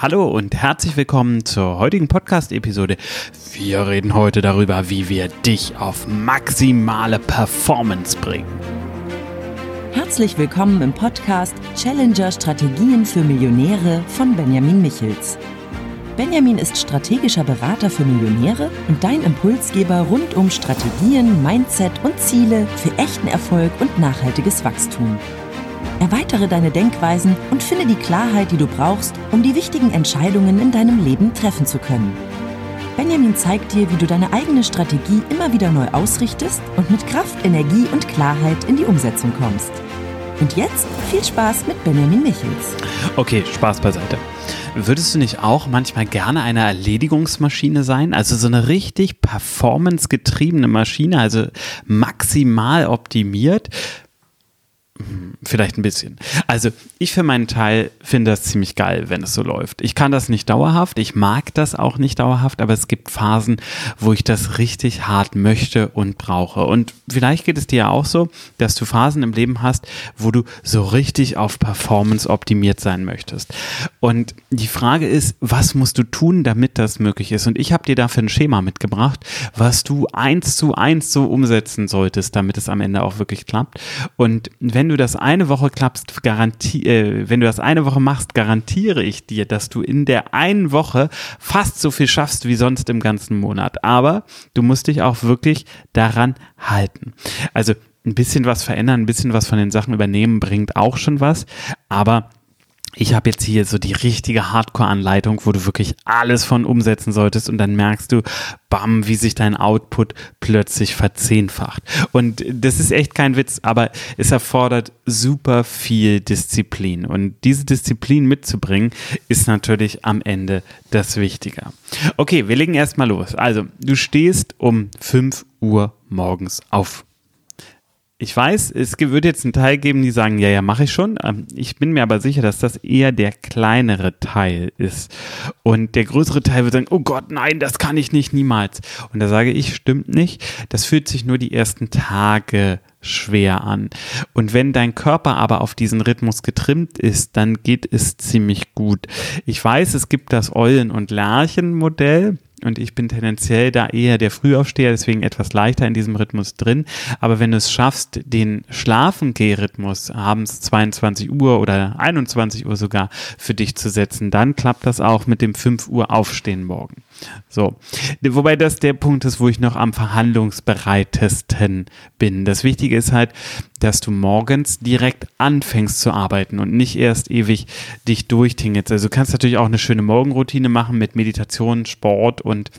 Hallo und herzlich willkommen zur heutigen Podcast-Episode. Wir reden heute darüber, wie wir dich auf maximale Performance bringen. Herzlich willkommen im Podcast Challenger Strategien für Millionäre von Benjamin Michels. Benjamin ist strategischer Berater für Millionäre und dein Impulsgeber rund um Strategien, Mindset und Ziele für echten Erfolg und nachhaltiges Wachstum. Erweitere deine Denkweisen und finde die Klarheit, die du brauchst, um die wichtigen Entscheidungen in deinem Leben treffen zu können. Benjamin zeigt dir, wie du deine eigene Strategie immer wieder neu ausrichtest und mit Kraft, Energie und Klarheit in die Umsetzung kommst. Und jetzt viel Spaß mit Benjamin Michels. Okay, Spaß beiseite. Würdest du nicht auch manchmal gerne eine Erledigungsmaschine sein? Also so eine richtig performancegetriebene Maschine, also maximal optimiert? Vielleicht ein bisschen. Also ich für meinen Teil finde das ziemlich geil, wenn es so läuft. Ich kann das nicht dauerhaft, ich mag das auch nicht dauerhaft, aber es gibt Phasen, wo ich das richtig hart möchte und brauche. Und vielleicht geht es dir ja auch so, dass du Phasen im Leben hast, wo du so richtig auf Performance optimiert sein möchtest. Und die Frage ist, was musst du tun, damit das möglich ist? Und ich habe dir dafür ein Schema mitgebracht, was du eins zu eins so umsetzen solltest, damit es am Ende auch wirklich klappt. Und wenn wenn du das eine Woche klappst, garantie, äh, wenn du das eine Woche machst, garantiere ich dir, dass du in der einen Woche fast so viel schaffst wie sonst im ganzen Monat. Aber du musst dich auch wirklich daran halten. Also ein bisschen was verändern, ein bisschen was von den Sachen übernehmen bringt auch schon was. Aber ich habe jetzt hier so die richtige Hardcore-Anleitung, wo du wirklich alles von umsetzen solltest und dann merkst du, bam, wie sich dein Output plötzlich verzehnfacht. Und das ist echt kein Witz, aber es erfordert super viel Disziplin. Und diese Disziplin mitzubringen, ist natürlich am Ende das Wichtige. Okay, wir legen erstmal los. Also, du stehst um 5 Uhr morgens auf ich weiß, es wird jetzt einen Teil geben, die sagen, ja, ja, mache ich schon. Ähm, ich bin mir aber sicher, dass das eher der kleinere Teil ist. Und der größere Teil wird sagen, oh Gott, nein, das kann ich nicht, niemals. Und da sage ich, stimmt nicht. Das fühlt sich nur die ersten Tage schwer an. Und wenn dein Körper aber auf diesen Rhythmus getrimmt ist, dann geht es ziemlich gut. Ich weiß, es gibt das Eulen- und Lerchen-Modell und ich bin tendenziell da eher der Frühaufsteher, deswegen etwas leichter in diesem Rhythmus drin. Aber wenn du es schaffst, den Schlafengeh-Rhythmus abends 22 Uhr oder 21 Uhr sogar für dich zu setzen, dann klappt das auch mit dem 5 Uhr Aufstehen morgen. So. Wobei das der Punkt ist, wo ich noch am verhandlungsbereitesten bin. Das Wichtige ist halt, dass du morgens direkt anfängst zu arbeiten und nicht erst ewig dich durchtingelst. Also du kannst natürlich auch eine schöne Morgenroutine machen mit Meditation, Sport und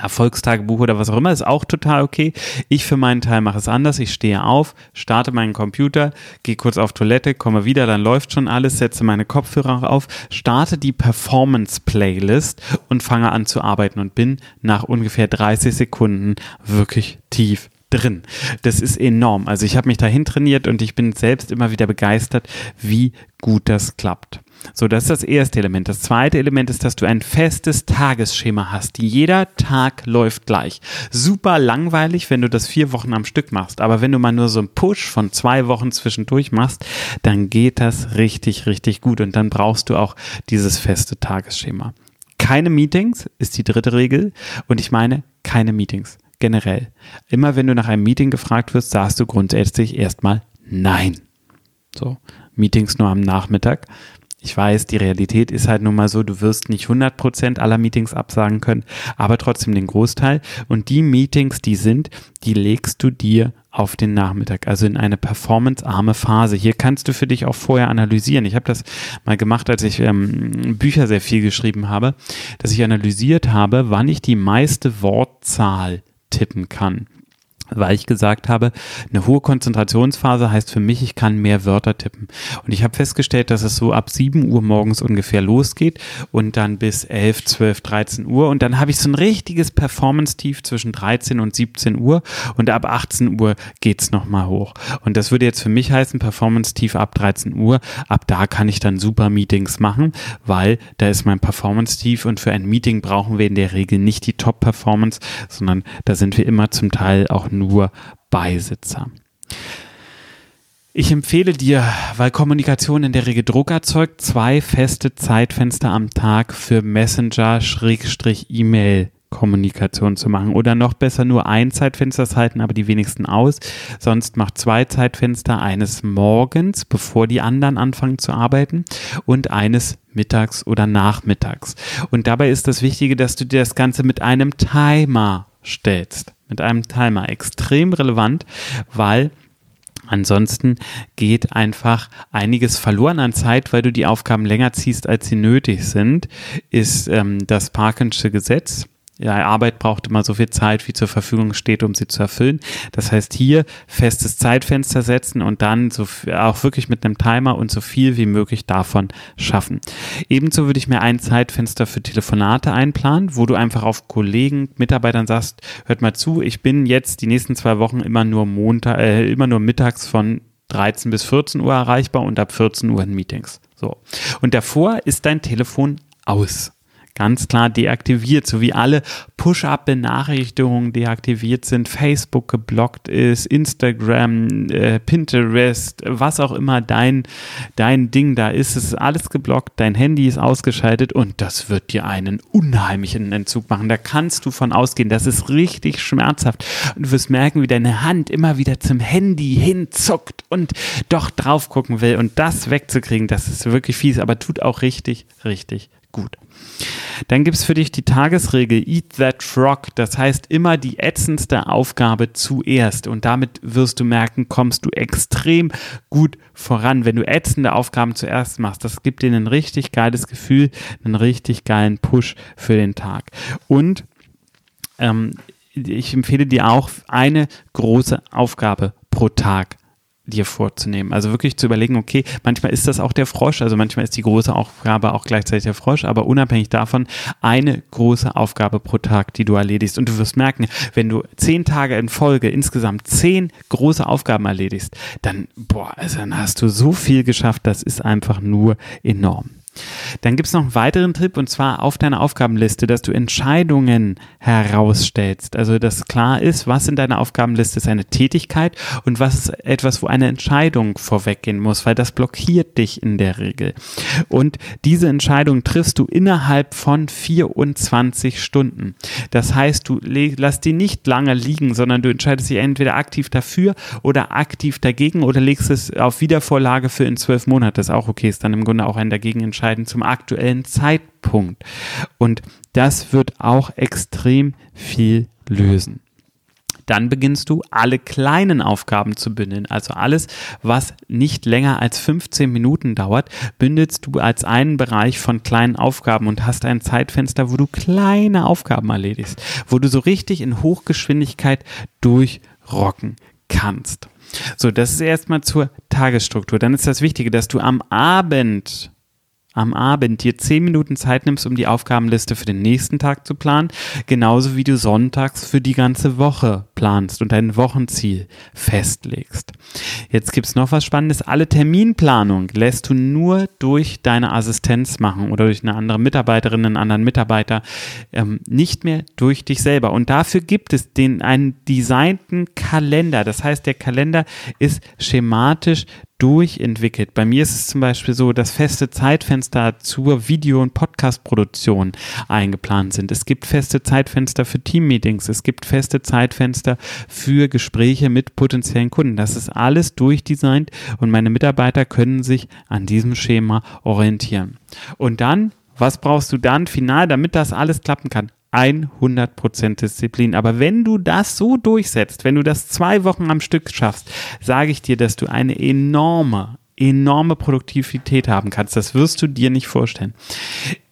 Erfolgstagebuch oder was auch immer, ist auch total okay. Ich für meinen Teil mache es anders. Ich stehe auf, starte meinen Computer, gehe kurz auf Toilette, komme wieder, dann läuft schon alles, setze meine Kopfhörer auf, starte die Performance-Playlist und fange an zu arbeiten und bin nach ungefähr 30 Sekunden wirklich tief drin. Das ist enorm. Also ich habe mich dahin trainiert und ich bin selbst immer wieder begeistert, wie gut das klappt. So, das ist das erste Element. Das zweite Element ist, dass du ein festes Tagesschema hast. Jeder Tag läuft gleich. Super langweilig, wenn du das vier Wochen am Stück machst. Aber wenn du mal nur so einen Push von zwei Wochen zwischendurch machst, dann geht das richtig, richtig gut. Und dann brauchst du auch dieses feste Tagesschema. Keine Meetings ist die dritte Regel. Und ich meine, keine Meetings. Generell. Immer wenn du nach einem Meeting gefragt wirst, sagst du grundsätzlich erstmal Nein. So, Meetings nur am Nachmittag. Ich weiß, die Realität ist halt nun mal so, du wirst nicht 100% aller Meetings absagen können, aber trotzdem den Großteil. Und die Meetings, die sind, die legst du dir auf den Nachmittag, also in eine performancearme Phase. Hier kannst du für dich auch vorher analysieren. Ich habe das mal gemacht, als ich ähm, Bücher sehr viel geschrieben habe, dass ich analysiert habe, wann ich die meiste Wortzahl tippen kann weil ich gesagt habe, eine hohe Konzentrationsphase heißt für mich, ich kann mehr Wörter tippen. Und ich habe festgestellt, dass es so ab 7 Uhr morgens ungefähr losgeht und dann bis 11, 12, 13 Uhr. Und dann habe ich so ein richtiges Performance-Tief zwischen 13 und 17 Uhr und ab 18 Uhr geht's nochmal hoch. Und das würde jetzt für mich heißen, Performance-Tief ab 13 Uhr. Ab da kann ich dann super Meetings machen, weil da ist mein Performance-Tief und für ein Meeting brauchen wir in der Regel nicht die Top-Performance, sondern da sind wir immer zum Teil auch nur Beisitzer. Ich empfehle dir, weil Kommunikation in der Regel Druck erzeugt, zwei feste Zeitfenster am Tag für Messenger-E-Mail. Kommunikation zu machen oder noch besser nur ein Zeitfenster halten, aber die wenigsten aus. Sonst macht zwei Zeitfenster, eines morgens, bevor die anderen anfangen zu arbeiten und eines mittags oder nachmittags. Und dabei ist das Wichtige, dass du dir das Ganze mit einem Timer stellst. Mit einem Timer. Extrem relevant, weil Ansonsten geht einfach einiges verloren an Zeit, weil du die Aufgaben länger ziehst, als sie nötig sind, ist ähm, das Parkinsche Gesetz ja, Arbeit braucht immer so viel Zeit, wie zur Verfügung steht, um sie zu erfüllen. Das heißt, hier festes Zeitfenster setzen und dann so auch wirklich mit einem Timer und so viel wie möglich davon schaffen. Ebenso würde ich mir ein Zeitfenster für Telefonate einplanen, wo du einfach auf Kollegen, Mitarbeitern sagst, hört mal zu, ich bin jetzt die nächsten zwei Wochen immer nur Montag, äh, immer nur mittags von 13 bis 14 Uhr erreichbar und ab 14 Uhr in Meetings. So. Und davor ist dein Telefon aus ganz klar deaktiviert, so wie alle Push-up-Benachrichtigungen deaktiviert sind, Facebook geblockt ist, Instagram, äh, Pinterest, was auch immer dein, dein Ding da ist, es ist alles geblockt, dein Handy ist ausgeschaltet und das wird dir einen unheimlichen Entzug machen. Da kannst du von ausgehen, das ist richtig schmerzhaft. Und du wirst merken, wie deine Hand immer wieder zum Handy hinzuckt und doch drauf gucken will und das wegzukriegen, das ist wirklich fies, aber tut auch richtig, richtig gut. Dann gibt es für dich die Tagesregel Eat That Frog. Das heißt immer die ätzendste Aufgabe zuerst. Und damit wirst du merken, kommst du extrem gut voran, wenn du ätzende Aufgaben zuerst machst. Das gibt dir ein richtig geiles Gefühl, einen richtig geilen Push für den Tag. Und ähm, ich empfehle dir auch eine große Aufgabe pro Tag dir vorzunehmen. Also wirklich zu überlegen, okay, manchmal ist das auch der Frosch, also manchmal ist die große Aufgabe auch gleichzeitig der Frosch, aber unabhängig davon eine große Aufgabe pro Tag, die du erledigst. Und du wirst merken, wenn du zehn Tage in Folge insgesamt zehn große Aufgaben erledigst, dann, boah, also dann hast du so viel geschafft, das ist einfach nur enorm. Dann gibt es noch einen weiteren Tipp und zwar auf deiner Aufgabenliste, dass du Entscheidungen herausstellst. Also, dass klar ist, was in deiner Aufgabenliste ist eine Tätigkeit und was ist etwas, wo eine Entscheidung vorweggehen muss, weil das blockiert dich in der Regel. Und diese Entscheidung triffst du innerhalb von 24 Stunden. Das heißt, du lass die nicht lange liegen, sondern du entscheidest dich entweder aktiv dafür oder aktiv dagegen oder legst es auf Wiedervorlage für in zwölf Monate. Das ist auch okay, ist dann im Grunde auch ein Dagegenentscheid entscheiden zum aktuellen Zeitpunkt. Und das wird auch extrem viel lösen. Dann beginnst du alle kleinen Aufgaben zu bündeln. Also alles, was nicht länger als 15 Minuten dauert, bündelst du als einen Bereich von kleinen Aufgaben und hast ein Zeitfenster, wo du kleine Aufgaben erledigst, wo du so richtig in Hochgeschwindigkeit durchrocken kannst. So, das ist erstmal zur Tagesstruktur. Dann ist das Wichtige, dass du am Abend am Abend dir zehn Minuten Zeit nimmst, um die Aufgabenliste für den nächsten Tag zu planen, genauso wie du sonntags für die ganze Woche planst und dein Wochenziel festlegst. Jetzt gibt's noch was Spannendes. Alle Terminplanung lässt du nur durch deine Assistenz machen oder durch eine andere Mitarbeiterin, einen anderen Mitarbeiter, ähm, nicht mehr durch dich selber. Und dafür gibt es den, einen designten Kalender. Das heißt, der Kalender ist schematisch durchentwickelt. Bei mir ist es zum Beispiel so, dass feste Zeitfenster zur Video- und Podcast-Produktion eingeplant sind. Es gibt feste Zeitfenster für Teammeetings. Es gibt feste Zeitfenster für Gespräche mit potenziellen Kunden. Das ist alles durchdesignt und meine Mitarbeiter können sich an diesem Schema orientieren. Und dann was brauchst du dann final, damit das alles klappen kann? 100% Disziplin. Aber wenn du das so durchsetzt, wenn du das zwei Wochen am Stück schaffst, sage ich dir, dass du eine enorme, enorme Produktivität haben kannst. Das wirst du dir nicht vorstellen.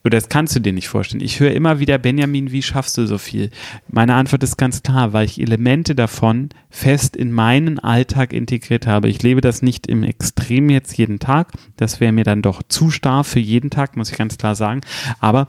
Oder das kannst du dir nicht vorstellen. Ich höre immer wieder, Benjamin, wie schaffst du so viel? Meine Antwort ist ganz klar, weil ich Elemente davon fest in meinen Alltag integriert habe. Ich lebe das nicht im Extrem jetzt jeden Tag. Das wäre mir dann doch zu starr für jeden Tag, muss ich ganz klar sagen. Aber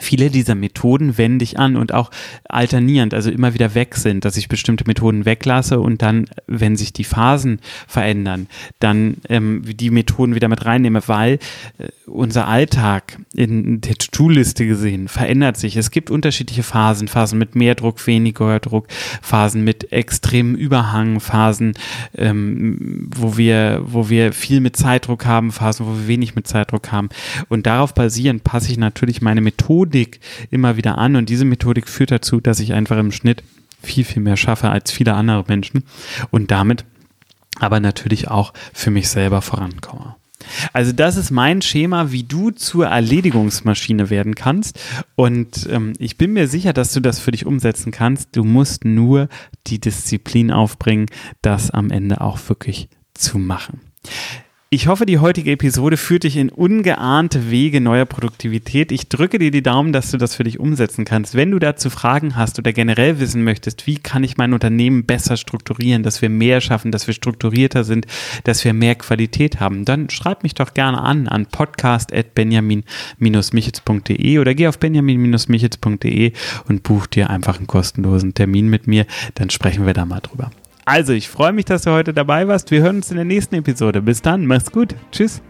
Viele dieser Methoden wende ich an und auch alternierend, also immer wieder weg sind, dass ich bestimmte Methoden weglasse und dann, wenn sich die Phasen verändern, dann ähm, die Methoden wieder mit reinnehme, weil äh, unser Alltag in der To-Do-Liste gesehen verändert sich. Es gibt unterschiedliche Phasen, Phasen mit mehr Druck, weniger Druck, Phasen mit extremem Überhang, Phasen, ähm, wo wir, wo wir viel mit Zeitdruck haben, Phasen, wo wir wenig mit Zeitdruck haben. Und darauf basierend passe ich natürlich meine Methode Methodik immer wieder an und diese Methodik führt dazu, dass ich einfach im Schnitt viel, viel mehr schaffe als viele andere Menschen und damit aber natürlich auch für mich selber vorankomme. Also das ist mein Schema, wie du zur Erledigungsmaschine werden kannst. Und ähm, ich bin mir sicher, dass du das für dich umsetzen kannst. Du musst nur die Disziplin aufbringen, das am Ende auch wirklich zu machen. Ich hoffe, die heutige Episode führt dich in ungeahnte Wege neuer Produktivität. Ich drücke dir die Daumen, dass du das für dich umsetzen kannst. Wenn du dazu Fragen hast oder generell wissen möchtest, wie kann ich mein Unternehmen besser strukturieren, dass wir mehr schaffen, dass wir strukturierter sind, dass wir mehr Qualität haben, dann schreib mich doch gerne an an podcast.benjamin-michitz.de oder geh auf benjamin-michitz.de und buch dir einfach einen kostenlosen Termin mit mir. Dann sprechen wir da mal drüber. Also, ich freue mich, dass du heute dabei warst. Wir hören uns in der nächsten Episode. Bis dann, mach's gut. Tschüss.